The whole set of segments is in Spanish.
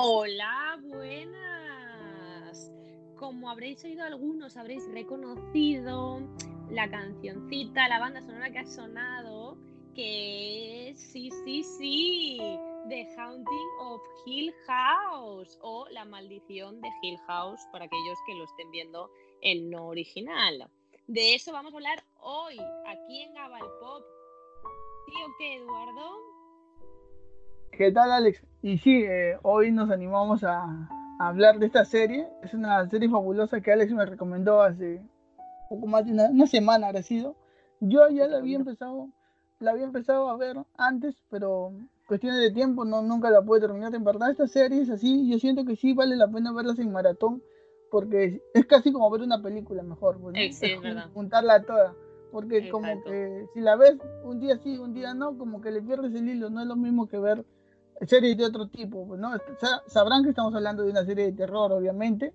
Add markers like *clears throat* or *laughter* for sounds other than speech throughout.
Hola, buenas. Como habréis oído algunos, habréis reconocido la cancioncita, la banda sonora que ha sonado, que es, sí, sí, sí, The Haunting of Hill House o La Maldición de Hill House para aquellos que lo estén viendo en no original. De eso vamos a hablar hoy, aquí en Gabal Pop. ¿Sí o qué, Eduardo? ¿Qué tal, Alex? Y sí, eh, hoy nos animamos a, hablar de esta serie. Es una serie fabulosa que Alex me recomendó hace poco más de una, semana, ha sido. Yo ya la había empezado, la había empezado a ver antes, pero cuestiones de tiempo no nunca la pude terminar. En verdad, esta serie es así. Yo siento que sí vale la pena verlas en maratón, porque es casi como ver una película mejor. Pues, sí, es verdad. Juntarla toda. Porque como que si la ves un día sí, un día no, como que le pierdes el hilo. No es lo mismo que ver series de otro tipo, pues, ¿no? Sabrán que estamos hablando de una serie de terror, obviamente.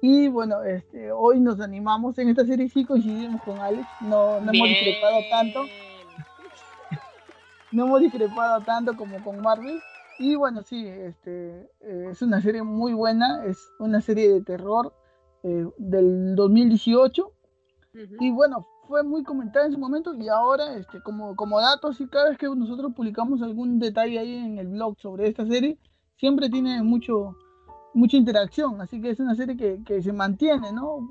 Y bueno, este, hoy nos animamos. En esta serie sí coincidimos con Alex. No, no hemos discrepado tanto. *laughs* no hemos discrepado tanto como con Marvel. Y bueno, sí, este, eh, es una serie muy buena. Es una serie de terror eh, del 2018. Y bueno, fue muy comentada en su momento y ahora, este, como, como datos, y cada vez que nosotros publicamos algún detalle ahí en el blog sobre esta serie, siempre tiene mucho, mucha interacción, así que es una serie que, que se mantiene, ¿no?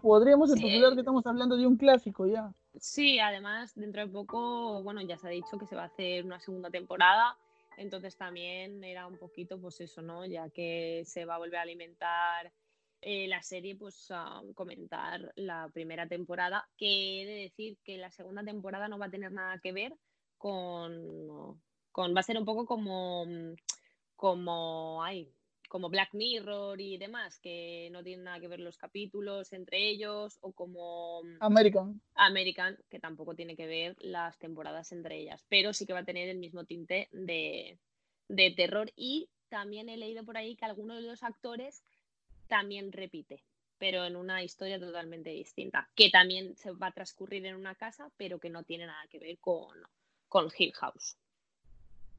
podríamos especular que estamos hablando de un clásico ya. Sí, además, dentro de poco, bueno, ya se ha dicho que se va a hacer una segunda temporada, entonces también era un poquito, pues eso, ¿no? Ya que se va a volver a alimentar eh, la serie, pues comentar la primera temporada, que he de decir que la segunda temporada no va a tener nada que ver con, con va a ser un poco como, como, ay, como Black Mirror y demás, que no tienen nada que ver los capítulos entre ellos, o como American. American, que tampoco tiene que ver las temporadas entre ellas, pero sí que va a tener el mismo tinte de, de terror y también he leído por ahí que algunos de los actores también repite, pero en una historia totalmente distinta, que también se va a transcurrir en una casa, pero que no tiene nada que ver con, con Hill House.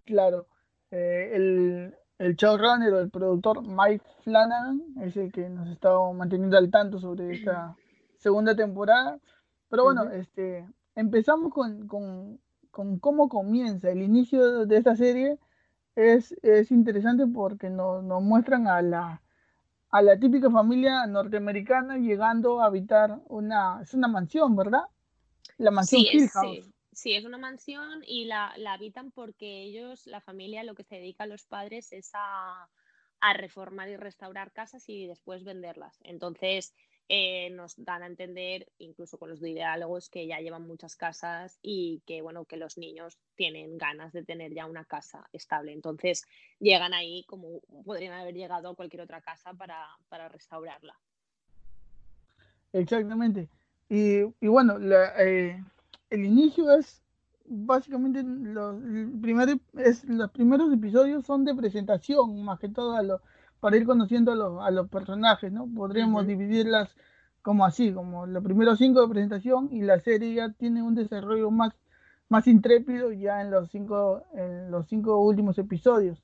Claro, eh, el, el showrunner o el productor Mike Flanagan es el que nos está manteniendo al tanto sobre esta *clears throat* segunda temporada. Pero bueno, este, empezamos con, con, con, cómo comienza. El inicio de esta serie es, es interesante porque nos, nos muestran a la, a la típica familia norteamericana llegando a habitar una, es una mansión, ¿verdad? La mansión sí, Hill House. Sí, es una mansión y la, habitan porque ellos, la familia, lo que se dedica a los padres es a, a reformar y restaurar casas y después venderlas. Entonces, eh, nos dan a entender, incluso con los diálogos, que ya llevan muchas casas y que, bueno, que los niños tienen ganas de tener ya una casa estable. Entonces, llegan ahí como podrían haber llegado a cualquier otra casa para, restaurarla. Exactamente. Y, bueno, eh, el inicio es básicamente los, es, los primeros episodios son de presentación, más que todo a, lo, para ir conociendo a, los, personajes, ¿no? Podríamos dividirlas como así, como los primeros cinco de presentación y la serie ya tiene un desarrollo más, más intrépido ya en los cinco, en los cinco últimos episodios.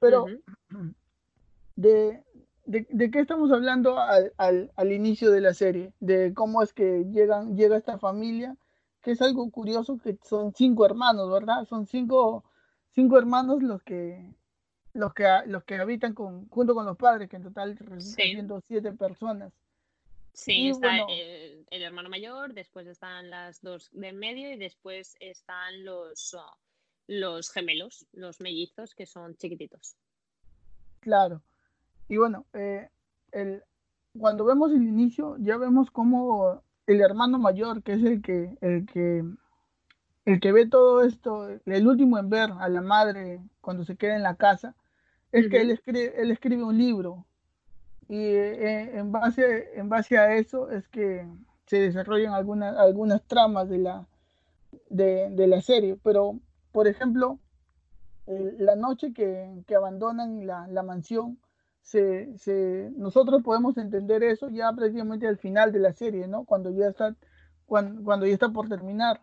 Pero, *clears throat* de, de, qué estamos hablando al, al, inicio de la serie? De cómo es que llegan, llega esta familia, que es algo curioso, que son cinco hermanos, ¿verdad? Son cinco, cinco hermanos los que, los que, los que habitan con, junto con los padres, que en total resultan siendo siete personas. Sí, está el, hermano mayor, después están las dos del medio y después están los, oh, los gemelos, los mellizos, que son chiquititos. Claro. Y bueno, eh, el, cuando vemos el inicio, ya vemos cómo el hermano mayor, que es el que, el que, el que ve todo esto, el último en ver a la madre cuando se queda en la casa, es que él escribe, él escribe un libro y eh, en, base, en base a eso es que se desarrollan algunas, algunas tramas de la, de, la serie. Pero, por ejemplo, la noche que, abandonan la, mansión, se, se, nosotros podemos entender eso ya prácticamente al final de la serie, ¿no? Cuando ya está, cuando, cuando ya está por terminar.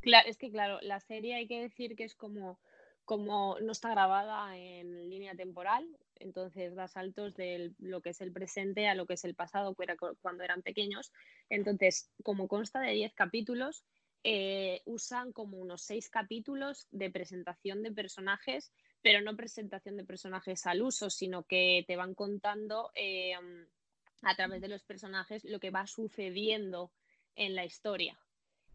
Claro, es que claro, la serie hay que decir que es como como no está grabada en línea temporal, entonces da saltos de lo que es el presente a lo que es el pasado, cuando eran pequeños. Entonces, como consta de 10 capítulos, eh, usan como unos 6 capítulos de presentación de personajes, pero no presentación de personajes al uso, sino que te van contando eh, a través de los personajes lo que va sucediendo en la historia.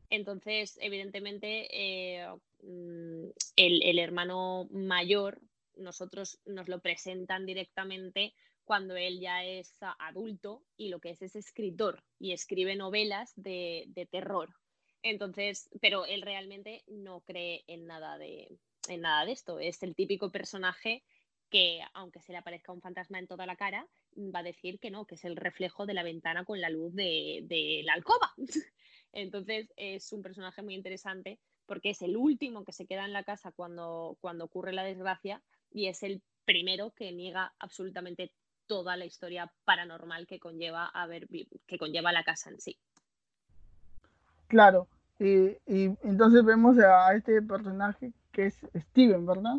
Entonces, evidentemente, eh, mm, el, hermano mayor, nosotros nos lo presentan directamente cuando él ya es adulto y lo que es es escritor y escribe novelas de, terror. Entonces, pero él realmente no cree en nada de, en nada de esto. Es el típico personaje que, aunque se le aparezca un fantasma en toda la cara, va a decir que no, que es el reflejo de la ventana con la luz de, de la alcoba. *laughs* Entonces es un personaje muy interesante porque es el último que se queda en la casa cuando, cuando ocurre la desgracia y es el primero que niega absolutamente toda la historia paranormal que conlleva, a ver, que conlleva la casa en sí. Claro, y, entonces vemos a este personaje que es Steven, ¿verdad?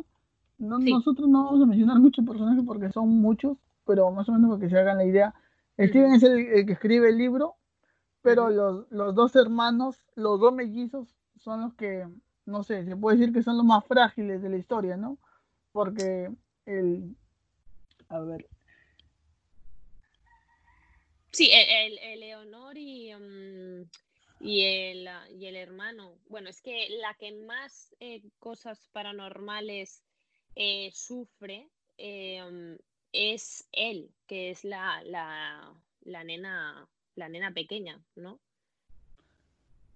Nosotros no vamos a mencionar muchos personajes porque son muchos, pero más o menos para que se hagan la idea. Steven es el, que escribe el libro pero los, dos hermanos, los dos mellizos, son los que, no sé, se puede decir que son los más frágiles de la historia, ¿no? Porque el, a ver. Sí, el, el Leonor y, mm, y, el, y el hermano. Bueno, es que la que más eh, cosas paranormales eh, sufre eh, mm, es él, que es la, la, la nena la nena pequeña, ¿no?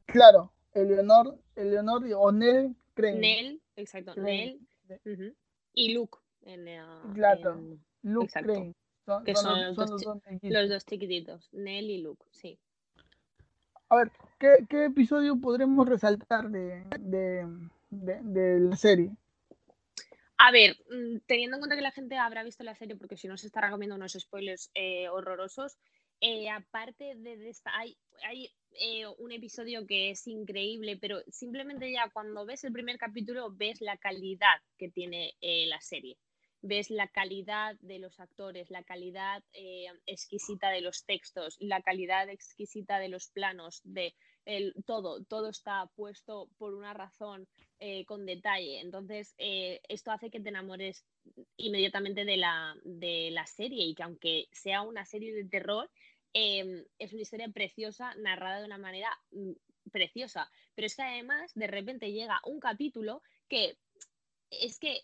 Claro, Eleonor, Eleonor o Nell Crane. Nell, exacto, Nell. Y Luke. En, claro, Luke exacto. que son, los, dos, chiquititos, Nell y Luke, sí. A ver, ¿qué, qué episodio podremos resaltar de, de, de, la serie? A ver, mm, teniendo en cuenta que la gente habrá visto la serie, porque si no se estará comiendo unos spoilers eh, horrorosos, eh, aparte de esta, hay, eh, un episodio que es increíble, pero simplemente ya cuando ves el primer capítulo ves la calidad que tiene eh, la serie. Ves la calidad de los actores, la calidad exquisita de los textos, la calidad exquisita de los planos, de todo, todo está puesto por una razón con detalle. Entonces, esto hace que te enamores inmediatamente de la, de la serie y que aunque sea una serie de terror, Em, es una historia preciosa, narrada de una manera mm, preciosa. Pero es que además de repente llega un capítulo que es que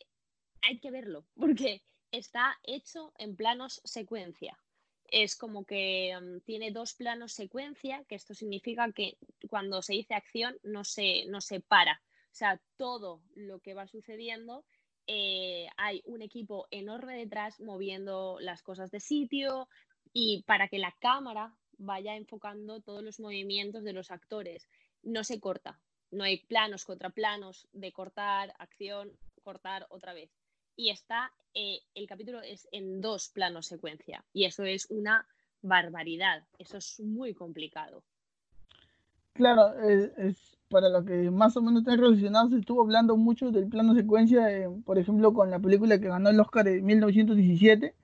hay que verlo, porque está hecho en planos secuencia. Es como que em, tiene dos planos secuencia, que esto significa que cuando se dice acción no se, no se para. O sea, todo lo que va sucediendo eh, hay un equipo enorme detrás moviendo las cosas de sitio, y para que la cámara vaya enfocando todos los movimientos de los actores. No se corta, no hay planos contra planos de cortar, acción, cortar otra vez. Y está, eh, el capítulo es en dos planos secuencia y eso es una barbaridad, eso es muy complicado. Claro, es, para lo que más o menos está relacionado, se estuvo hablando mucho del plano secuencia, eh, por ejemplo, con la película que ganó el Oscar en 1917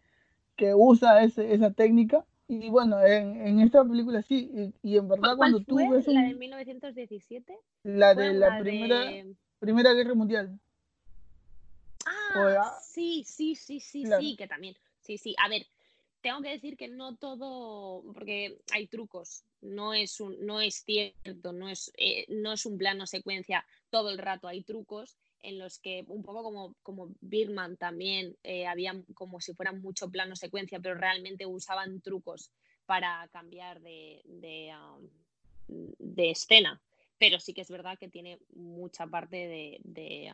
que usa ese, esa técnica. Y bueno, en, en esta película sí, y, en verdad cuando tú ves... ¿La de 1917? La de la, primera, primera Guerra Mundial. Ah, sí, sí, sí, sí, sí, que también. Sí, sí. A ver, tengo que decir que no todo, porque hay trucos, no es, un, no es cierto, no es, eh, no es un plano secuencia todo el rato, hay trucos en los que un poco como, como Birman también eh, había como si fueran mucho plano secuencia, pero realmente usaban trucos para cambiar de, de, de, escena. Pero sí que es verdad que tiene mucha parte de, de,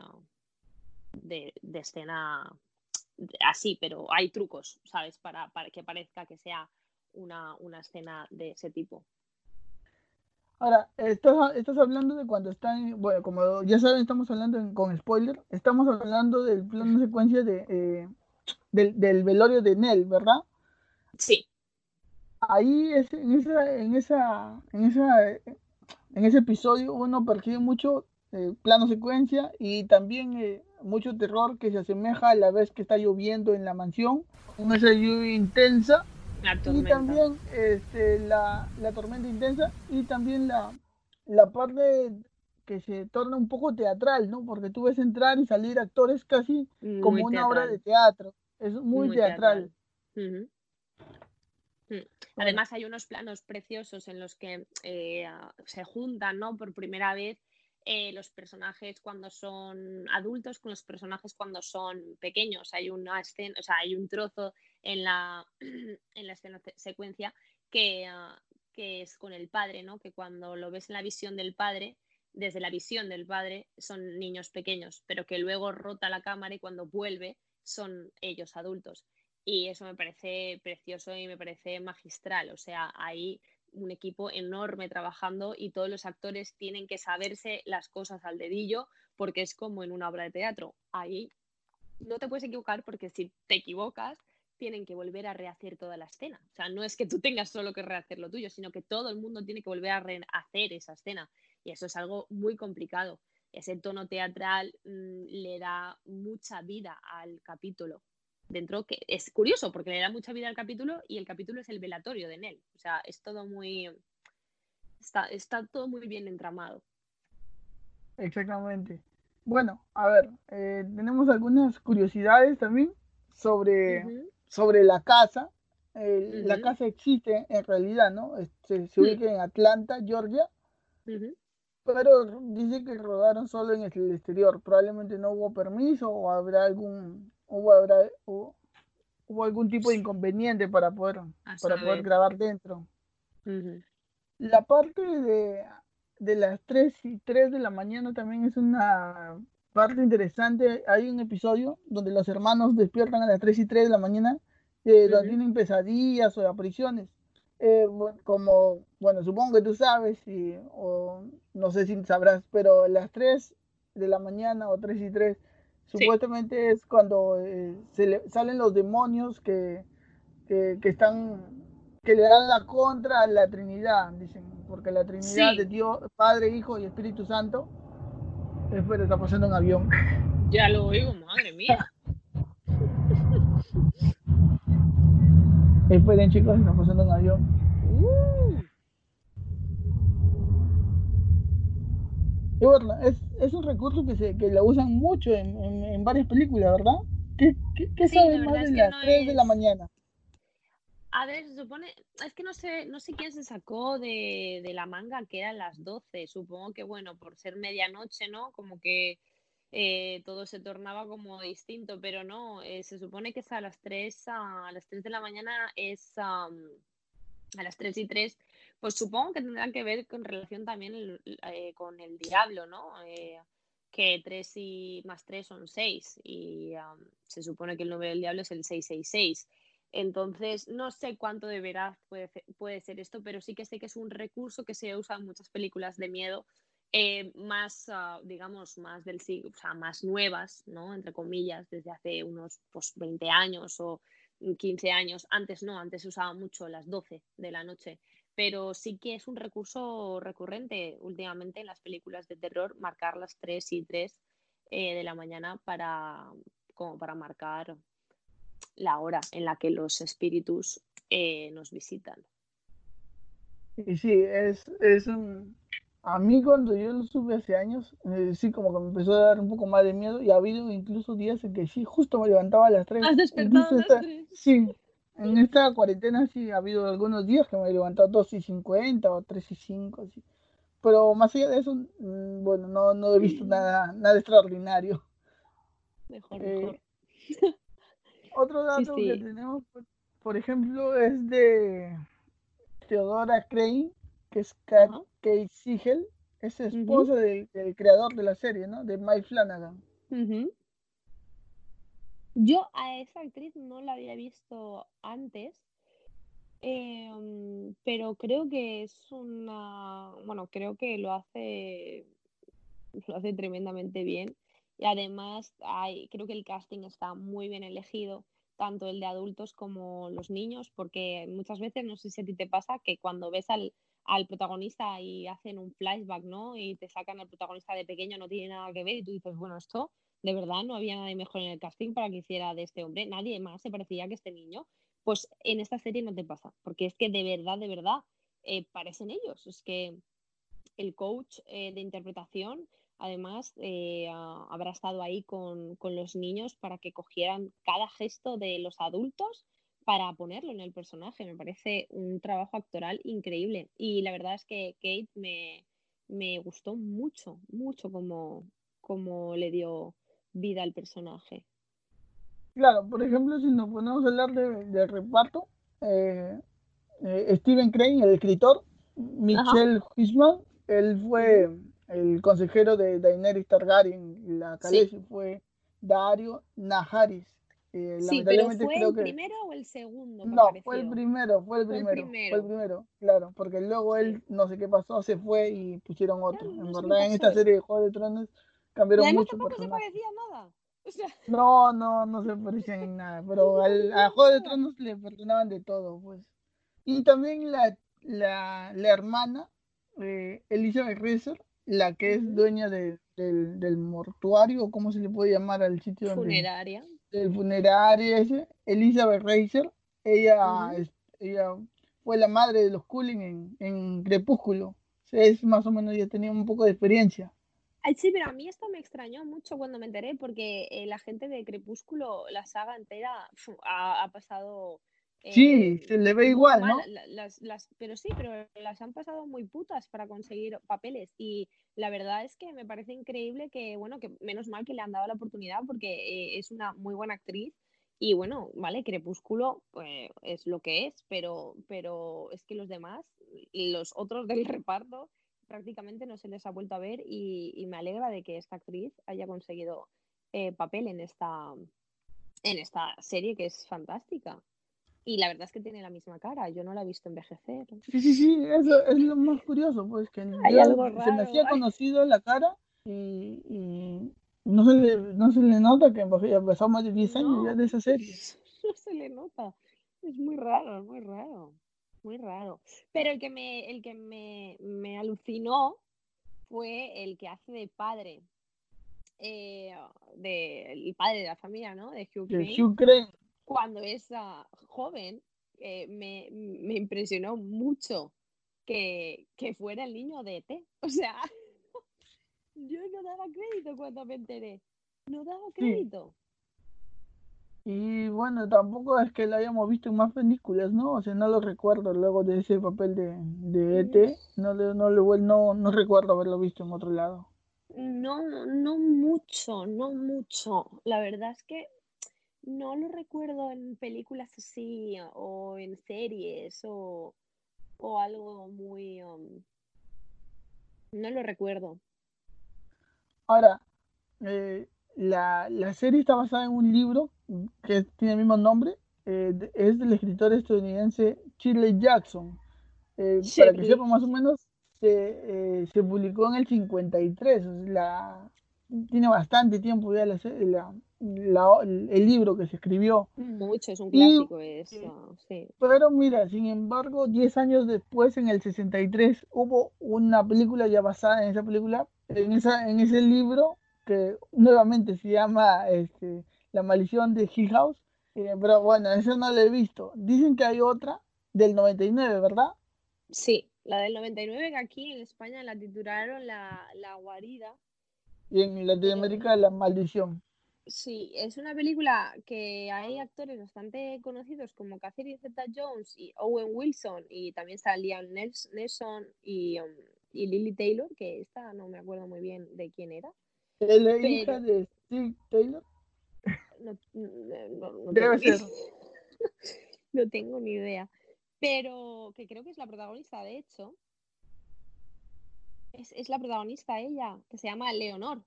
de escena así, pero hay trucos, ¿sabes? Para, para que parezca que sea una, una escena de ese tipo. Ahora, estás, estás hablando de cuando están, bueno, como ya saben, estamos hablando con spoiler, estamos hablando del plano de secuencia de, eh, del, del, velorio de Nell, ¿verdad? Sí. Ahí en esa, en esa, en esa, en ese episodio uno percibe mucho eh, plano secuencia y también eh, mucho terror que se asemeja a la vez que está lloviendo en la mansión, una lluvia intensa y también este, la, la, tormenta intensa y también la, la parte que se torna un poco teatral, ¿no? Porque tú ves entrar y salir actores casi como una obra de teatro. Es muy, teatral. Mm. Además hay unos planos preciosos en los que eh, se juntan, ¿no? Por primera vez eh, los personajes cuando son adultos con los personajes cuando son pequeños. Hay una escena, o sea, hay un trozo en la, *clears throat* en la escena secuencia que, ah, que es con el padre, ¿no? Que cuando lo ves en la visión del padre, desde la visión del padre, son niños pequeños, pero que luego rota la cámara y cuando vuelve son ellos adultos. Y eso me parece precioso y me parece magistral. O sea, hay un equipo enorme trabajando y todos los actores tienen que saberse las cosas al dedillo porque es como en una obra de teatro. Ahí no te puedes equivocar porque si te equivocas tienen que volver a rehacer toda la escena. O sea, no es que tú tengas solo que rehacer lo tuyo, sino que todo el mundo tiene que volver a rehacer esa escena. Y eso es algo muy complicado. Ese tono teatral mm, le da mucha vida al capítulo. Dentro que es curioso porque le da mucha vida al capítulo y el capítulo es el velatorio de Nell. O sea, es todo muy. Está, está todo muy bien entramado. Exactamente. Bueno, a ver, eh, tenemos algunas curiosidades también sobre, sobre la casa. La casa existe en realidad, ¿no? Se, se ubica en Atlanta, Georgia. Pero dice que rodaron solo en el exterior. Probablemente no hubo permiso o habrá algún hubo, habrá, hubo, algún tipo de inconveniente para poder, para poder grabar dentro. La parte de, de las 3 y 3 de la mañana también es una parte interesante. Hay un episodio donde los hermanos despiertan a las 3 y 3 de la mañana, eh, donde tienen pesadillas o apariciones. Eh, como, bueno, supongo que tú sabes, y, o no sé si sabrás, pero las 3 de la mañana o 3 y 3, supuestamente es cuando eh, se le, salen los demonios que, que, están, que le dan la contra a la Trinidad, dicen, porque la Trinidad de Dios, Padre, Hijo y Espíritu Santo, espera, está pasando un avión. *laughs* Ya lo oigo, madre mía. Esperen chicos, está pasando un avión. Y bueno, es, es, un recurso que se que lo usan mucho en, en, varias películas, ¿verdad? ¿Qué, qué, sabes más de las 3 de la mañana? A ver, se supone, es que no sé, no sé quién se sacó de, de, la manga que eran las 12. Supongo que, bueno, por ser medianoche, ¿no? Como que eh, todo se tornaba como distinto, pero no, eh, se supone que es a las 3, a, las 3 de la mañana es a las 3 y 3, pues supongo que tendrán que ver con relación también eh, con el diablo, ¿no? que 3 y más 3 son 6 y se supone que el número del diablo es el 666. Entonces, no sé cuánto de veraz puede, puede ser esto, pero sí que sé que es un recurso que se usa en muchas películas de miedo eh, más, ah, digamos, más del siglo, o sea, más nuevas, ¿no? Entre comillas, desde hace unos pues, 20 años o 15 años. Antes no, antes se usaba mucho las 12 de la noche, pero sí que es un recurso recurrente últimamente en las películas de terror, marcar las 3 y 3 eh, de la mañana para, como para marcar la hora en la que los espíritus eh, nos visitan. Y sí, es, es un... A mí cuando yo lo supe hace años, eh, sí, como que me empezó a dar un poco más de miedo y ha habido incluso días en que sí, justo me levantaba a las 3. ¿Has despertado a las 3? Sí, en esta cuarentena sí ha habido algunos días que me he levantado 2 y 50 o 3 y 5, así. Pero más allá de eso, mm, bueno, no, no he visto nada, nada extraordinario. Mejor, eh, mejor. *laughs* Otro dato que tenemos, por ejemplo, es de Theodora Crane, que es Kate Siegel, es esposa del, creador de la serie, ¿no? De Mike Flanagan. Yo a esa actriz no la había visto antes, em, pero creo que es una, bueno, creo que lo hace, lo hace tremendamente bien. Y además hay, creo que el casting está muy bien elegido, tanto el de adultos como los niños, porque muchas veces, no sé si a ti te pasa, que cuando ves al, al protagonista y hacen un flashback, ¿no? Y te sacan al protagonista de pequeño, no tiene nada que ver y tú dices, bueno, esto de verdad no había nadie mejor en el casting para que hiciera de este hombre, nadie más se parecía que este niño. Pues en esta serie no te pasa, porque es que de verdad, de verdad, eh, parecen ellos. Es que el coach eh, de interpretación, además, eh, habrá estado ahí con, con los niños para que cogieran cada gesto de los adultos para ponerlo en el personaje. Me parece un trabajo actoral increíble. Y la verdad es que Kate me, me gustó mucho, mucho como, como le dio vida al personaje. Claro, por ejemplo, si nos ponemos a hablar de, reparto, eh, eh, Steven Crane, el escritor, Michelle Fishman, él fue el consejero de Daenerys Targaryen, la Khaleesi fue Dario Naharis. Eh, sí, pero ¿fue el primero o el segundo? No, fue el primero, fue el primero, fue el primero, claro, porque luego él, no sé qué pasó, se fue y pusieron otro. en verdad, en esta serie de Juego de Tronos cambiaron y mucho. tampoco se parecía nada. *laughs* No, no, no se parecían en nada, pero *laughs* al, a Juego de Tronos le perdonaban de todo, pues. Y también la, la, la hermana, eh, Elizabeth Reeser, la que es dueña de, del, del mortuario, ¿cómo se le puede llamar al sitio? Funeraria. del funerario ese, Elizabeth Reiser, ella, ella fue la madre de los Cullen en, en Crepúsculo. es más o menos, ya tenía un poco de experiencia. Sí, pero a mí esto me extrañó mucho cuando me enteré, porque eh, la gente de Crepúsculo, la saga entera, ha, pasado. sí, eh, se le ve igual, ¿no? Las, las, pero sí, pero las han pasado muy putas para conseguir papeles. Y la verdad es que me parece increíble que, bueno, que menos mal que le han dado la oportunidad, porque eh, es una muy buena actriz. Y bueno, vale, Crepúsculo pues, es lo que es, pero, pero es que los demás, los otros del reparto, prácticamente no se les ha vuelto a ver y, me alegra de que esta actriz haya conseguido eh, papel en esta, en esta serie que es fantástica. Y la verdad es que tiene la misma cara, yo no la he visto envejecer. Sí, sí, sí, eso es lo más curioso, pues que se me hacía conocido la cara y, no, se le, no se le nota que pasado más de 10 años ya de esa serie. *laughs* No se le nota, es muy raro, es muy raro muy raro. Pero el que me, el que me, alucinó fue el que hace de padre. Eh, de, el padre de la familia, ¿no? De Hugh Crane. Cuando es ah, joven, eh, me, impresionó mucho que, fuera el niño de ET. *laughs* O sea, *laughs* yo no daba crédito cuando me enteré. No daba crédito. Y bueno, tampoco es que lo hayamos visto en más películas, ¿no? O sea, no lo recuerdo luego de ese papel de, de ET, no, no, no, no recuerdo haberlo visto en otro lado. No, no mucho, no mucho. La verdad es que no lo recuerdo en películas así o en series o, o algo muy... Um, no lo recuerdo. Ahora, eh, la, la, serie está basada en un libro que tiene el mismo nombre, eh, es del escritor estadounidense Shirley Jackson. Eh, para que sepa más o menos, se, eh, se publicó en el 53, la, tiene bastante tiempo ya la, la, el libro que se escribió. Mucho, es un clásico eso, sí. Pero mira, sin embargo, 10 años después, en el 63, hubo una película ya basada en esa película, en, esa, en ese libro, que nuevamente se llama este, La maldición de Hill House, eh, pero bueno, eso no lo he visto. Dicen que hay otra del 99, ¿verdad? Sí, la del 99 que aquí en España la titularon La, la Guarida. Y en Latinoamérica La Maldición. Sí, es una película que hay actores bastante conocidos como Catherine Zeta Jones y Owen Wilson y también salían Nelson y, um, y Lily Taylor, que esta no me acuerdo muy bien de quién era. ¿Es la hija de Steve Taylor? No, no, Debe tengo ser. *laughs* no tengo ni idea. Pero que creo que es la protagonista, de hecho. Es, es la protagonista ella, que se llama Leonor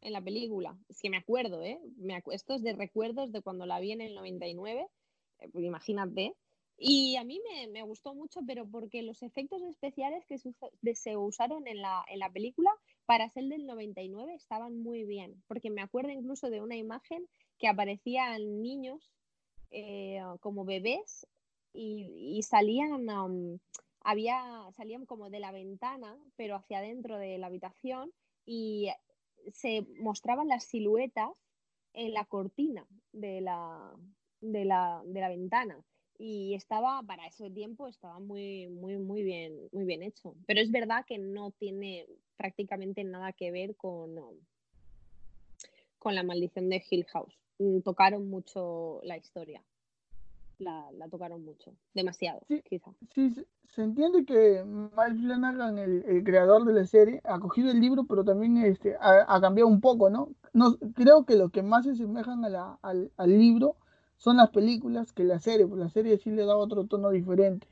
en la película. Es que me acuerdo, ¿eh? Me esto es de recuerdos de cuando la vi en el 99. Eh, pues imagínate. Y a mí me, gustó mucho, pero porque los efectos especiales que se, usaron en la, en la, película para ser del 99 estaban muy bien. Porque me acuerdo incluso de una imagen que aparecían niños eh, como bebés y, salían había, salían como de la ventana, pero hacia adentro de la habitación y se mostraban las siluetas en la cortina de la, de la, de la ventana y estaba para ese tiempo estaba muy muy muy bien muy bien hecho. Pero es verdad que no tiene prácticamente nada que ver con con la maldición de Hill House. Mm, tocaron mucho la historia. La, tocaron mucho. Demasiado sí, quizá. sí se entiende que Mike Flanagan el, el, creador de la serie ha cogido el libro pero también este ha, cambiado un poco no no creo que lo que más se asemejan a la, al, al libro son las películas que la serie, pues la serie sí le da otro tono diferente.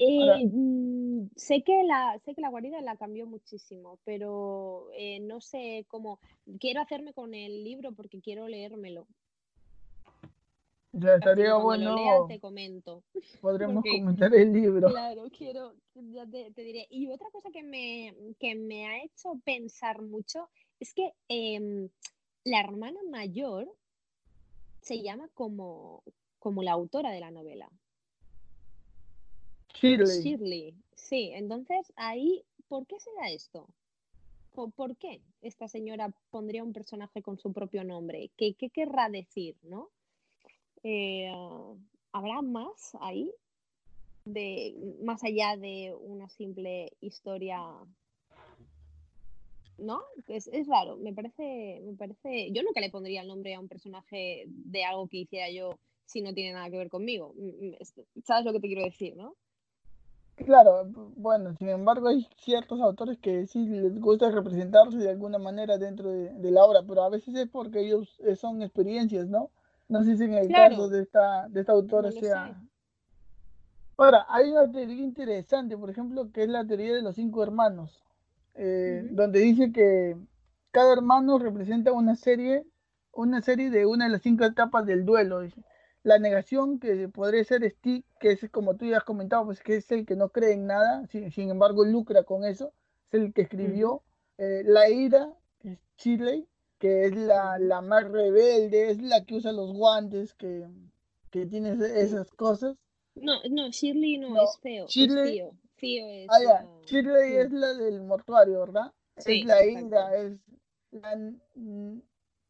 Eh, mm, sé que la sé que la guarida la cambió muchísimo, pero eh, no sé cómo. Quiero hacerme con el libro porque quiero leérmelo. Ya estaría bueno. te comento. *laughs* Podremos comentar el libro. Claro, quiero, ya te, diré. Y otra cosa que me, que me ha hecho pensar mucho es que em, la hermana mayor se llama como, como la autora de la novela. Shirley. Shirley. Sí, entonces ahí, ¿por qué se da esto? ¿Por, qué esta señora pondría un personaje con su propio nombre? ¿Qué, qué querrá decir, no? Eh, ¿Habrá más ahí? De, más allá de una simple historia ¿no? Es, es, raro, me parece, me parece. Yo nunca le pondría el nombre a un personaje de algo que hiciera yo si no tiene nada que ver conmigo. Mm, mm, ¿Sabes lo que te quiero decir, no? Claro, bueno, sin embargo hay ciertos autores que sí les gusta representarse de alguna manera dentro de, la obra, pero a veces es porque ellos eh, son experiencias, ¿no? No sé si en el caso de esta, de esta autora sea... Ahora, hay una teoría interesante, por ejemplo, que es la teoría de los cinco hermanos. Eh, donde dice que cada hermano representa una serie, una serie de una de las cinco etapas del duelo. La negación, que podría ser Steve, que es como tú ya has comentado, pues que es el que no cree en nada, sin, embargo lucra con eso, es el que escribió. Eh, la ira, que es Shirley, que es la, la, más rebelde, es la que usa los guantes, que, que tiene esas cosas. No, no, Shirley no, es feo. Shirley, es es. Ah, ya. Shirley es la del mortuario, ¿verdad? es la ira, es la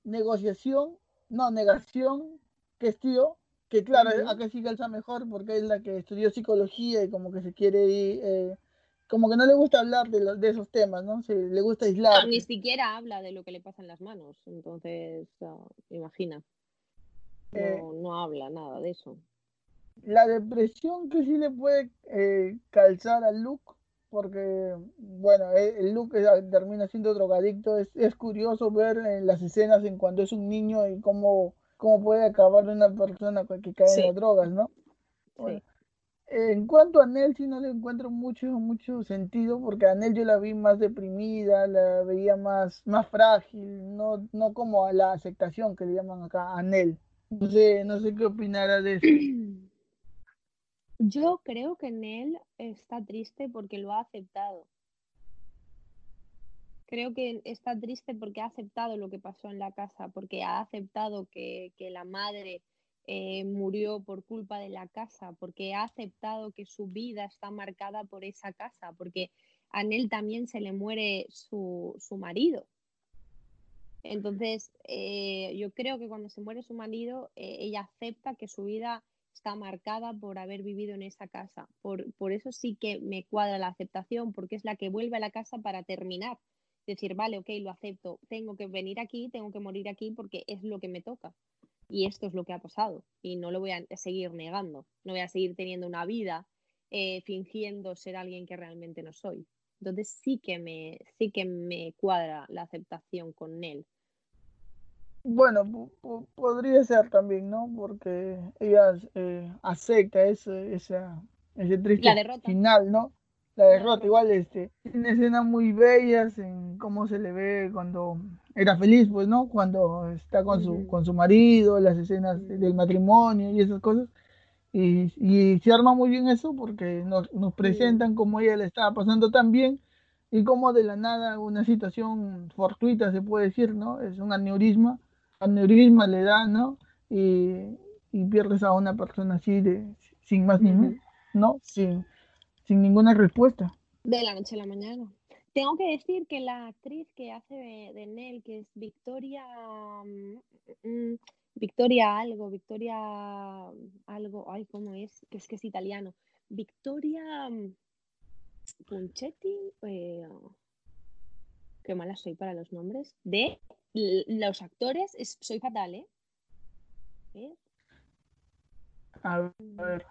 negociación, no, negación, que es tío, que claro, acá sí calza mejor porque es la que estudió psicología y como que se quiere ir, eh, como que no le gusta hablar de, de esos temas, ¿no? Se, le gusta aislar. ni siquiera habla de lo que le pasa en las manos, entonces, imagina. Eh, no, no habla nada de eso la depresión que sí le puede eh, calzar al Luke, porque, bueno, e, el Luke termina siendo drogadicto, es, es curioso ver en las escenas en cuando es un niño y cómo, cómo puede acabar una persona que cae en las drogas, ¿no? En cuanto a Nell, sí no le encuentro mucho, mucho sentido, porque a Nell yo la vi más deprimida, la veía más, más frágil, no, no como a la aceptación que le llaman acá a Nell. No sé, no sé qué opinará de eso. *clears throat* Yo creo que Nell está triste porque lo ha aceptado. Creo que está triste porque ha aceptado lo que pasó en la casa, porque ha aceptado que, la madre eh, murió por culpa de la casa, porque ha aceptado que su vida está marcada por esa casa, porque a Nell también se le muere su, marido. Entonces, eh, yo creo que cuando se muere su marido, eh, ella acepta que su vida está marcada por haber vivido en esa casa. Por, por eso sí que me cuadra la aceptación, porque es la que vuelve a la casa para terminar. Decir, vale, ok, lo acepto, tengo que venir aquí, tengo que morir aquí porque es lo que me toca. Y esto es lo que ha pasado. Y no lo voy a seguir negando. No voy a seguir teniendo una vida eh, fingiendo ser alguien que realmente no soy. Entonces sí que me, sí que me cuadra la aceptación con él. Bueno, podría ser también, ¿no? Porque ella eh, acepta ese, esa, ese triste final, ¿no? La derrota, igual, este, tiene escenas muy bellas en cómo se le ve cuando era feliz, pues, ¿no? Cuando está con su, con su marido, las escenas del matrimonio y esas cosas. Y, y se arma muy bien eso porque nos, nos presentan cómo ella le estaba pasando tan bien y cómo de la nada una situación fortuita se puede decir, ¿no? Es un aneurisma aneurisma le da, ¿no? Y, pierdes a una persona así de sin más ni, ¿no? Sin, sin ninguna respuesta. De la noche a la mañana. Tengo que decir que la actriz que hace de, Nell, que es Victoria, mm, mm, Victoria algo, Victoria algo, ay, ¿cómo es? Que es que es italiano. Victoria mm, Punchetti, eh, qué mala soy para los nombres, de los actores, soy fatal, ¿eh? ¿Eh? A ver.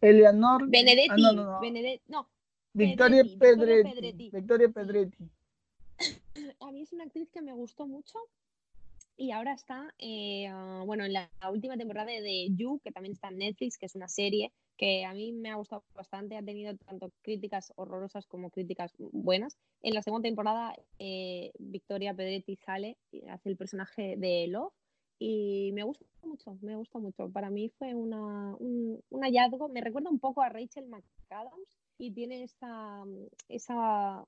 Eleanor. Benedetti. Ah, no, no, no. Victoria Pedretti. Victoria Pedretti. *laughs* A mí es una actriz que me gustó mucho y ahora está, eh, ah, bueno, en la última temporada de You, que también está en Netflix, que es una serie que a mí me ha gustado bastante, ha tenido tanto críticas horrorosas como críticas buenas. En la segunda temporada, eh, Victoria Pedretti sale, y hace el personaje de Love y me gusta mucho, me gusta mucho. Para mí fue una, un, hallazgo, me recuerda un poco a Rachel McAdams y tiene esa, esa,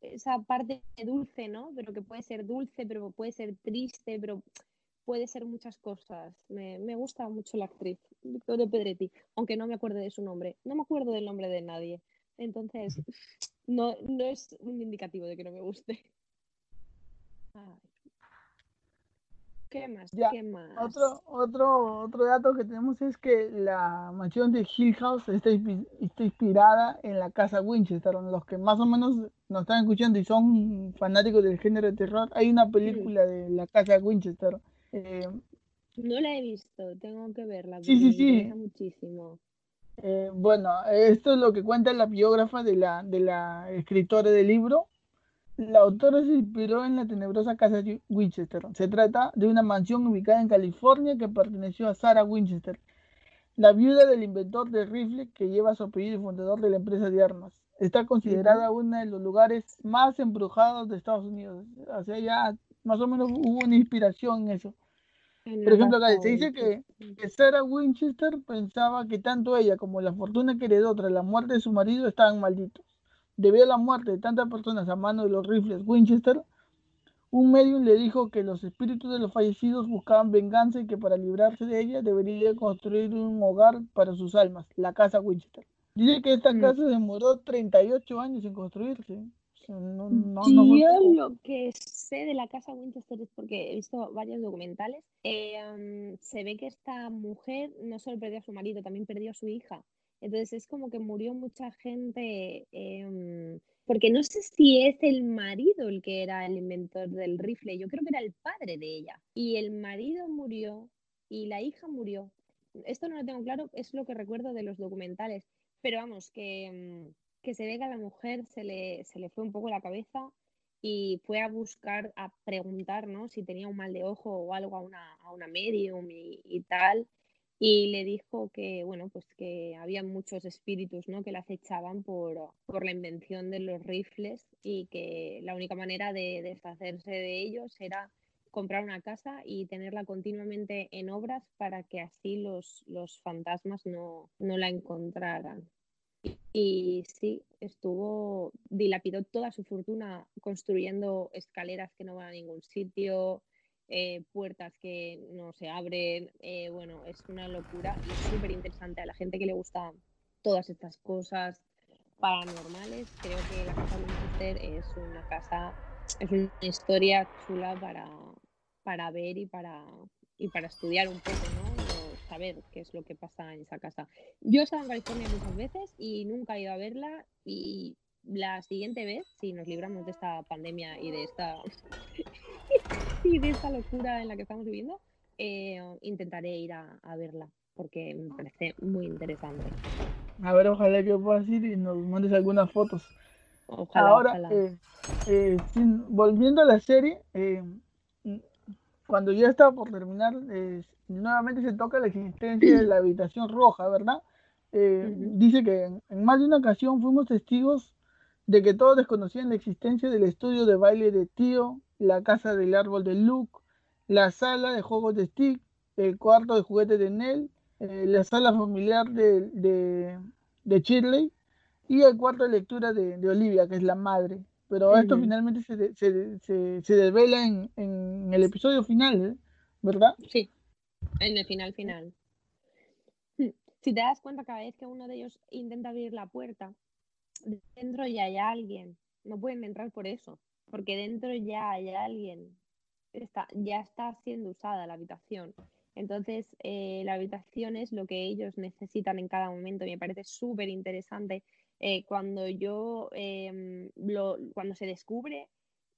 esa parte dulce, ¿no? Pero que puede ser dulce, pero puede ser triste, pero puede ser muchas cosas. Me, me gusta mucho la actriz, Victoria Pedretti, aunque no me acuerde de su nombre. No me acuerdo del nombre de nadie. Entonces, *laughs* no, no es un indicativo de que no me guste. ¿Qué más? ¿Qué más? Otro, otro, otro dato que tenemos es que la mansión de Hill House está, inspirada en la casa Winchester. Los que más o menos nos están escuchando y son fanáticos del género de terror, hay una película de la casa Winchester. Eh, no la he visto, tengo que verla. Sí, sí, sí. muchísimo. Eh, bueno, esto es lo que cuenta la biógrafa de la, de la escritora del libro la autora se inspiró en la tenebrosa casa de Winchester. Se trata de una mansión ubicada en California que perteneció a Sarah Winchester, la viuda del inventor de rifle que lleva su apellido y fundador de la empresa de armas. Está considerada uno de los lugares más embrujados de Estados Unidos. O sea, ya más o menos hubo una inspiración en eso. Por ejemplo, acá se dice que, que, Sarah Winchester pensaba que tanto ella como la fortuna que heredó tras la muerte de su marido estaban malditos. Debido a la muerte de tantas personas a mano de los rifles Winchester, un medium le dijo que los espíritus de los fallecidos buscaban venganza y que para librarse de ella debería construir un hogar para sus almas, la casa Winchester. Dice que esta mm. casa demoró 38 años en construirse. Yo lo que sé de la casa Winchester es porque he visto varios documentales. Eh, se ve que esta mujer no solo perdió a su marido, también perdió a su hija. Entonces es como que murió mucha gente, em, porque no sé si es el marido el que era el inventor del rifle, yo creo que era el padre de ella. Y el marido murió y la hija murió. Esto no lo tengo claro, es lo que recuerdo de los documentales, pero vamos, que, em, que se ve que a la mujer se le, se le fue un poco la cabeza y fue a buscar, a preguntar, ¿no? Si tenía un mal de ojo o algo a una, a una medium y tal y le dijo que, bueno, pues que había muchos espíritus ¿no? que la acechaban por, por, la invención de los rifles y que la única manera de deshacerse de ellos era comprar una casa y tenerla continuamente en obras para que así los, los fantasmas no, no la encontraran. Y, sí, estuvo, dilapidó toda su fortuna construyendo escaleras que no van a ningún sitio, eh, puertas que no se abren. Eh, bueno, es una locura y es súper interesante a la gente que le gusta todas estas cosas paranormales. Creo que la casa Manchester es una casa, es una historia chula para, para ver y para, y para estudiar un poco, ¿no? Saber qué es lo que pasa en esa casa. Yo he estado en California muchas veces y nunca he ido a verla y la siguiente vez, si nos libramos de esta pandemia y de esta *laughs* y de esta locura en la que estamos viviendo, eh, intentaré ir a, verla porque me parece muy interesante. A ver, ojalá que puedas ir y nos mandes algunas fotos. Ahora, eh, eh, volviendo a la serie, cuando ya estaba por terminar, nuevamente se toca la existencia de la habitación roja, ¿verdad? Dice que en más de una ocasión fuimos testigos de que todos desconocían la existencia del estudio de baile de Tío, la casa del árbol de Luke, la sala de juegos de Stick, el cuarto de juguetes de Nell, eh, la sala familiar de, de, Shirley y el cuarto de lectura de, Olivia, que es la madre. Pero esto finalmente se, se, se, se desvela en, en, el episodio final, ¿eh? ¿verdad? Sí, en el final final. Si te das cuenta, cada vez que uno de ellos intenta abrir la puerta, dentro ya hay alguien. No pueden entrar por eso, porque dentro ya hay alguien. Está, ya está siendo usada la habitación. Entonces, eh, la habitación es lo que ellos necesitan en cada momento. Me parece súper interesante. Eh, cuando yo, em, lo, cuando se descubre,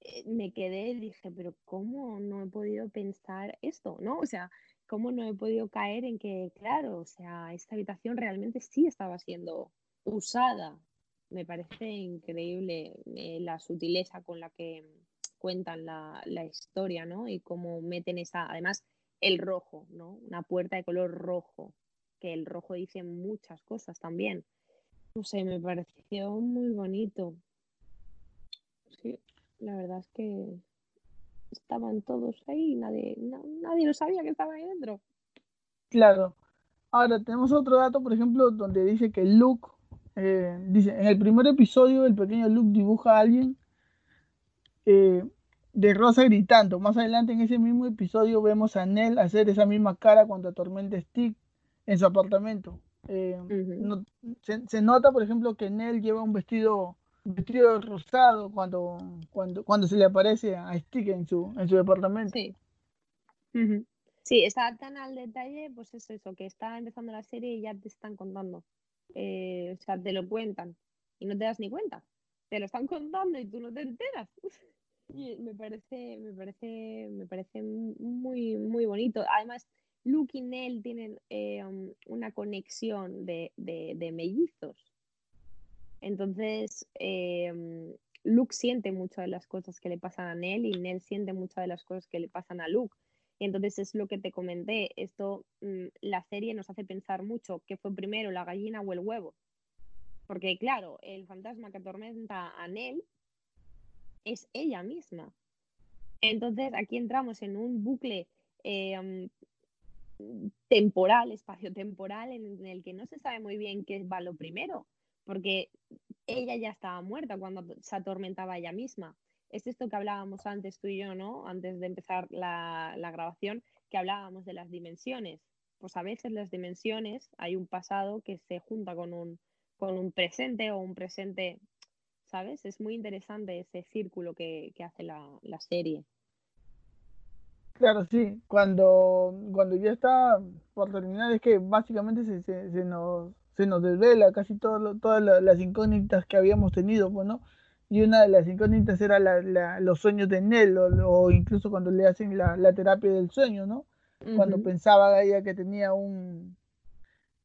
eh, me quedé y dije, pero ¿cómo no he podido pensar esto? ¿No? O sea, ¿cómo no he podido caer en que, claro, o sea, esta habitación realmente sí estaba siendo usada? Me parece increíble la sutileza con la que cuentan la, la historia, ¿no? Y cómo meten esa, además, el rojo, ¿no? Una puerta de color rojo, que el rojo dice muchas cosas también. No sé, me pareció muy bonito. Sí, la verdad es que estaban todos ahí, nadie, nadie lo sabía que estaba ahí dentro. Claro. Ahora tenemos otro dato, por ejemplo, donde dice que Luke, eh, dice, en el primer episodio el pequeño Luke dibuja a alguien eh, de Rosa gritando. Más adelante en ese mismo episodio vemos a Nell hacer esa misma cara cuando atormenta Stick en su apartamento. Eh, se, nota, por ejemplo, que Nell lleva un vestido, vestido rosado cuando, cuando, cuando se le aparece a Stick en su, en su departamento. Sí. Sí, está tan al detalle, pues es eso, que está empezando la serie y ya te están contando. Eh, o sea, te lo cuentan y no te das ni cuenta. Te lo están contando y tú no te enteras. *laughs* me parece, me parece, me parece muy, muy bonito. Además, Luke y Nell tienen eh, um, una conexión de, mellizos. Entonces, eh, um, Luke siente muchas de las cosas que le pasan a Nell y Nell siente muchas de las cosas que le pasan a Luke. Y entonces es lo que te comenté. Esto, mm, la serie nos hace pensar mucho qué fue primero, la gallina o el huevo. Porque, claro, el fantasma que atormenta a Nell es ella misma. Entonces aquí entramos en un bucle eh, temporal, espacio-temporal, en el que no se sabe muy bien qué va lo primero, porque ella ya estaba muerta cuando se atormentaba ella misma. Es esto que hablábamos antes tú y yo, ¿no? Antes de empezar la, la grabación, que hablábamos de las dimensiones. Pues a veces las dimensiones, hay un pasado que se junta con un, con un presente o un presente ¿sabes? Es muy interesante ese círculo que, hace la, serie. Claro, sí. Cuando, cuando ya está por terminar, es que básicamente se, se, nos, se nos desvela casi todo, todas las incógnitas que habíamos tenido, pues, ¿no? Y una de las incógnitas era los sueños de Nell, o, incluso cuando le hacen la, terapia del sueño, ¿no? Cuando pensaba ella que tenía un,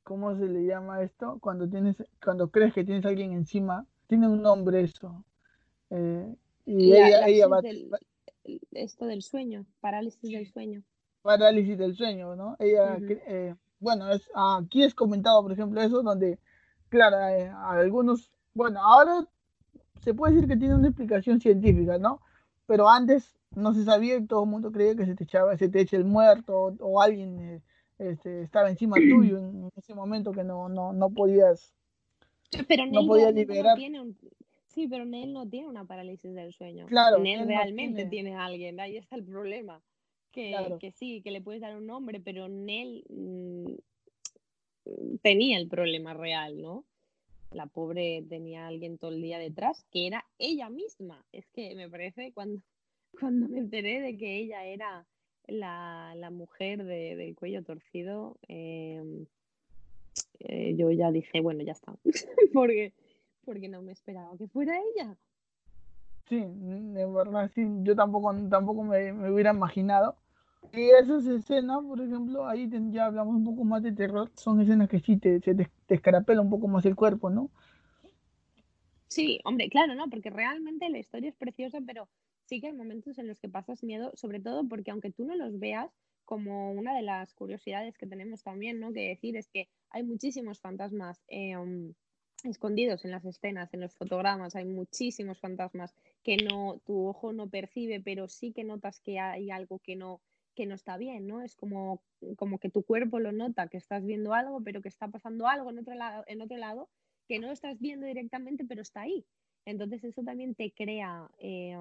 ¿cómo se le llama esto? Cuando tienes, cuando crees que tienes a alguien encima tiene un nombre eso. Eh, y ella, va, esto del sueño, parálisis del sueño. Parálisis del sueño, ¿no? Ella, eh, bueno, es, aquí es comentado, por ejemplo, eso, donde, claro, eh, algunos, bueno, ahora se puede decir que tiene una explicación científica, ¿no? Pero antes no se sabía y todo el mundo creía que se te echaba, se te echa el muerto o, alguien este, estaba encima tuyo en ese momento que no, no, no podías pero no podía liberar. tiene un... Sí, pero Nell no tiene una parálisis del sueño. Claro. Nell realmente tiene... a alguien, ahí está el problema. Que, que, sí, que le puedes dar un nombre, pero Nell mm, tenía el problema real, ¿no? La pobre tenía a alguien todo el día detrás, que era ella misma. Es que me parece cuando, *laughs* cuando me enteré de que ella era la, la mujer de, del cuello torcido, eh, eh, yo ya dije, bueno, ya está, *laughs* porque, porque no me esperaba que fuera ella. Sí, de verdad, sí, yo tampoco, tampoco me, hubiera imaginado. Y esas escenas, por ejemplo, ahí ya hablamos un poco más de terror, son escenas que sí te, se te, escarapela un poco más el cuerpo, ¿no? Sí, hombre, claro, ¿no? Porque realmente la historia es preciosa, pero sí que hay momentos en los que pasas miedo, sobre todo porque aunque tú no los veas, como una de las curiosidades que tenemos también, ¿no? Que decir es que hay muchísimos fantasmas em, escondidos en las escenas, en los fotogramas, hay muchísimos fantasmas que no, tu ojo no percibe, pero sí que notas que hay algo que no, que no está bien, ¿no? Es como, como que tu cuerpo lo nota, que estás viendo algo, pero que está pasando algo en otro lado, en otro lado, que no estás viendo directamente, pero está ahí. Entonces eso también te crea, eh,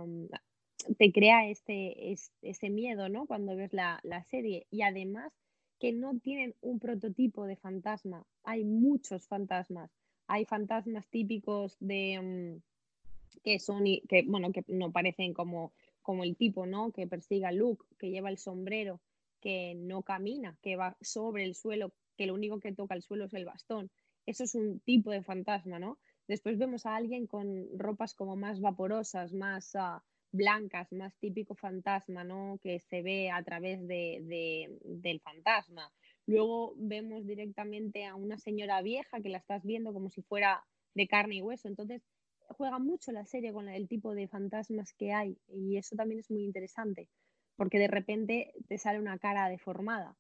te crea este, ese miedo, ¿no? Cuando ves la, la serie. Y además que no tienen un prototipo de fantasma. Hay muchos fantasmas. Hay fantasmas típicos de mm, que son que bueno que no parecen como como el tipo, ¿no? Que persigue a Luke, que lleva el sombrero, que no camina, que va sobre el suelo, que lo único que toca el suelo es el bastón. Eso es un tipo de fantasma, ¿no? Después vemos a alguien con ropas como más vaporosas, más ah, blancas, más típico fantasma, ¿no? Que se ve a través de, del fantasma. Luego vemos directamente a una señora vieja que la estás viendo como si fuera de carne y hueso. Entonces, juega mucho la serie con el tipo de fantasmas que hay y eso también es muy interesante, porque de repente te sale una cara deformada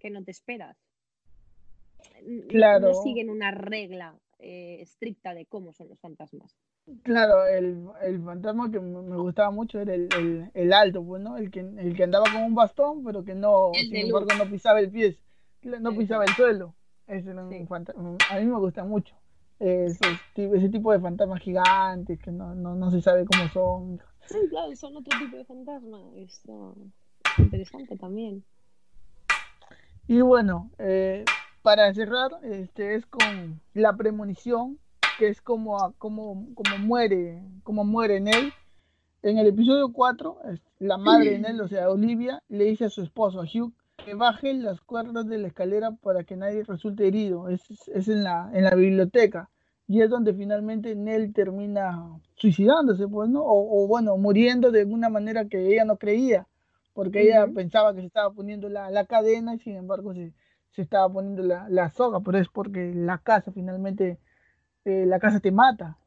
que no te esperas. Claro. No siguen una regla eh, estricta de cómo son los fantasmas. Claro, el, el fantasma que me gustaba mucho era el, el, alto, pues, ¿no? El que, el que andaba con un bastón, pero que no, sin embargo, no pisaba el pie, no pisaba el suelo. Ese era un fantasma. A mí me gusta mucho ese tipo de fantasmas gigantes que no, no, no, se sabe cómo son. Sí, claro, son otro tipo de fantasmas. Es interesante también. Y bueno, eh, para cerrar, este es con la premonición, que es como, como, como muere, como muere Nell. En el episodio 4, la madre de Nell, o sea, Olivia, le dice a su esposo, a Hugh, que baje las cuerdas de la escalera para que nadie resulte herido. Es, es en, la, en la biblioteca y es donde finalmente Nell termina suicidándose, pues, ¿no? O, bueno, muriendo de alguna manera que ella no creía, porque ella pensaba que se estaba poniendo la, cadena y sin embargo se, estaba poniendo la, soga, pero es porque la casa finalmente, eh, la casa te mata.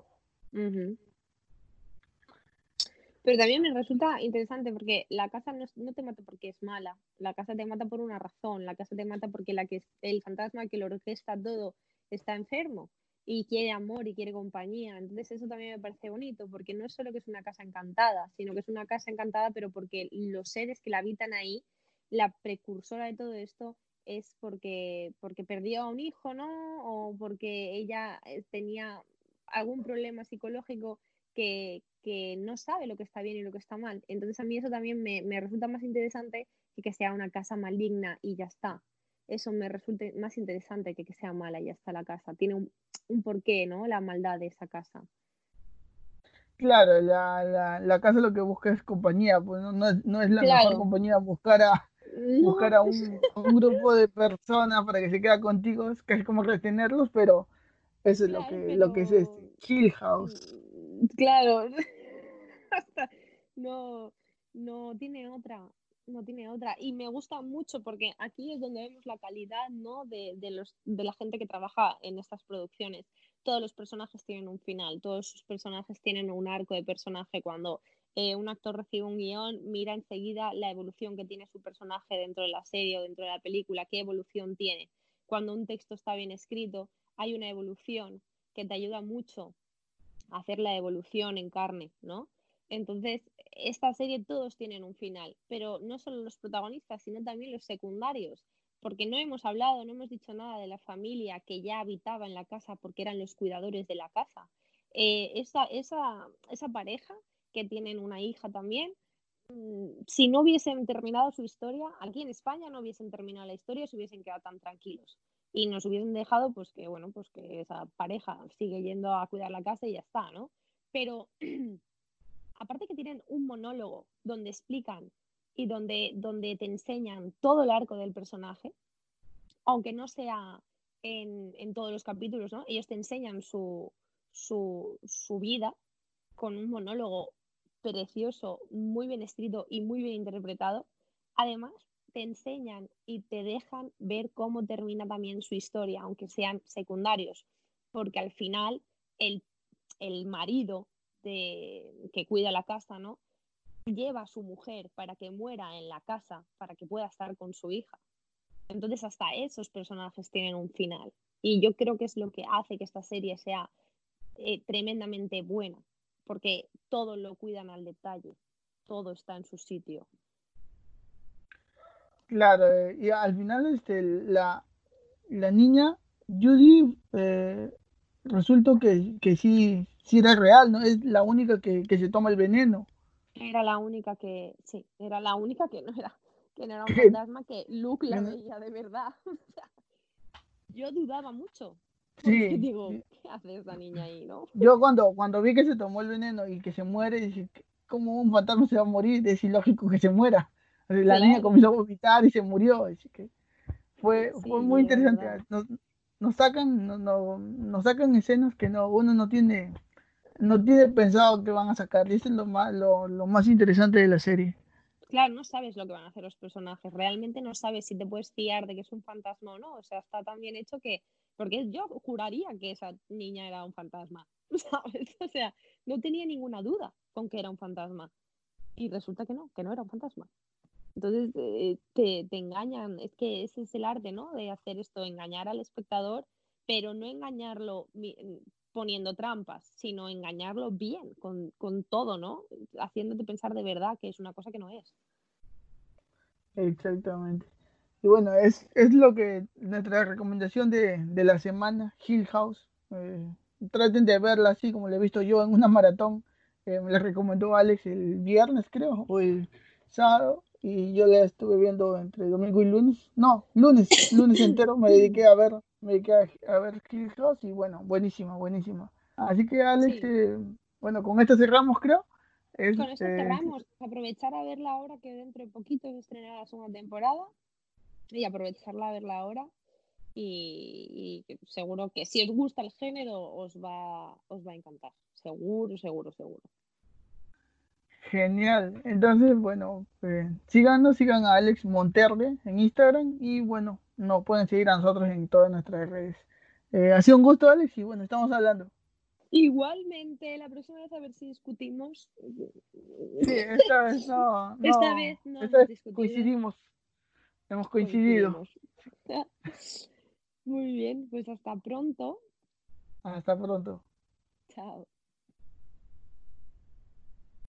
Pero también me resulta interesante porque la casa no, no, te mata porque es mala, la casa te mata por una razón, la casa te mata porque la que el fantasma que lo orquesta todo está enfermo y quiere amor y quiere compañía. Entonces eso también me parece bonito, porque no es solo que es una casa encantada, sino que es una casa encantada, pero porque los seres que la habitan ahí, la precursora de todo esto es porque, porque perdió a un hijo, ¿no? O porque ella eh, tenía algún problema psicológico que, que, no sabe lo que está bien y lo que está mal. Entonces a mí eso también me, me resulta más interesante que que sea una casa maligna y ya está eso me resulta más interesante que que sea mala y ya está la casa. Tiene un, un porqué, ¿no? La maldad de esa casa. Claro, la, la, la casa lo que busca es compañía, pues no, no, es, no es la mejor compañía buscar a, buscar a un, un, grupo de personas para que se quede contigo, es casi como retenerlos, pero eso es lo que, lo que es este, Hill House. Claro, *laughs* no, no tiene otra no tiene otra. Y me gusta mucho porque aquí es donde vemos la calidad ¿no? de, de, los, de la gente que trabaja en estas producciones. Todos los personajes tienen un final, todos sus personajes tienen un arco de personaje. Cuando eh, un actor recibe un guion, mira enseguida la evolución que tiene su personaje dentro de la serie o dentro de la película, qué evolución tiene. Cuando un texto está bien escrito, hay una evolución que te ayuda mucho hacer la evolución en carne, ¿no? Entonces, esta serie todos tienen un final, pero no solo los protagonistas, sino también los secundarios, porque no hemos hablado, no hemos dicho nada de la familia que ya habitaba en la casa porque eran los cuidadores de la casa. Eh, esa, esa, esa pareja que tienen una hija también, mm, si no hubiesen terminado su historia, aquí en España no hubiesen terminado la historia, se hubiesen quedado tan tranquilos y nos hubiesen dejado pues que bueno pues que esa pareja sigue yendo a cuidar la casa y ya está, ¿no? Pero *clears throat* aparte que tienen un monólogo donde explican y donde, donde te enseñan todo el arco del personaje, aunque no sea en, en todos los capítulos, ¿no? Ellos te enseñan su, su, su vida con un monólogo precioso, muy bien escrito y muy bien interpretado. Además, te enseñan y te dejan ver cómo termina también su historia, aunque sean secundarios, porque al final el, el marido que cuida la casa, ¿no? Lleva a su mujer para que muera en la casa, para que pueda estar con su hija. Entonces hasta esos personajes tienen un final. Y yo creo que es lo que hace que esta serie sea eh, tremendamente buena, porque todo lo cuidan al detalle, todo está en su sitio. Claro, eh, y al final este, la, la niña Judy eh, resulta que, que sí si era real, ¿no? Es la única que, que se toma el veneno. Era la única que, sí, era la única que no era, que no era un *laughs* fantasma, que Luke la veía de verdad. *laughs* yo dudaba mucho. Sí. Digo, ¿qué hace esa niña ahí, no? Yo cuando, cuando vi que se tomó el veneno y que se muere, dije, ¿cómo un fantasma se va a morir? Es ilógico que se muera. La niña comenzó a vomitar y se murió. Así que fue, fue muy interesante. Nos, nos sacan, no, nos sacan escenas que no, uno no tiene no tiene pensado que van a sacar. Y eso es lo más, lo, más interesante de la serie. Claro, no sabes lo que van a hacer los personajes. Realmente no sabes si te puedes fiar de que es un fantasma o no. O sea, está tan bien hecho que. Porque yo juraría que esa niña era un fantasma. *laughs* ¿Sabes? O sea, no tenía ninguna duda con que era un fantasma. Y resulta que no, que no era un fantasma. Entonces eh, te, te engañan. Es que ese es el arte, ¿no? De hacer esto, engañar al espectador, pero no engañarlo poniendo trampas, sino engañarlo bien, con, todo, ¿no? Haciéndote pensar de verdad que es una cosa que no es. Exactamente. Y bueno, es, es lo que nuestra recomendación de, la semana, Hill House. Eh, traten de verla así como la he visto yo en una maratón. me la recomendó Alex el viernes, creo, o el sábado. Y yo la estuve viendo entre domingo y lunes. No, lunes, lunes entero me dediqué a ver me dediqué a, ver Kill House y bueno, buenísima, buenísima. Así que Alex, eh, bueno, con esto cerramos creo. con esto eh, cerramos. Aprovechar a verla ahora que dentro de poquito se estrenará la segunda temporada y aprovecharla a verla ahora. Y, y, seguro que si os gusta el género os va, os va a encantar. Seguro, seguro, seguro. Genial. Entonces, bueno, eh, síganos, sigan a Alex Monterre en Instagram y bueno, nos pueden seguir a nosotros en todas nuestras redes. Eh, ha sido un gusto, Alex, y bueno, estamos hablando. Igualmente, la próxima vez a ver si discutimos. Sí, esta vez no. esta vez no. coincidimos. Hemos coincidido. *laughs* Muy bien, pues hasta pronto. Hasta pronto. Chao.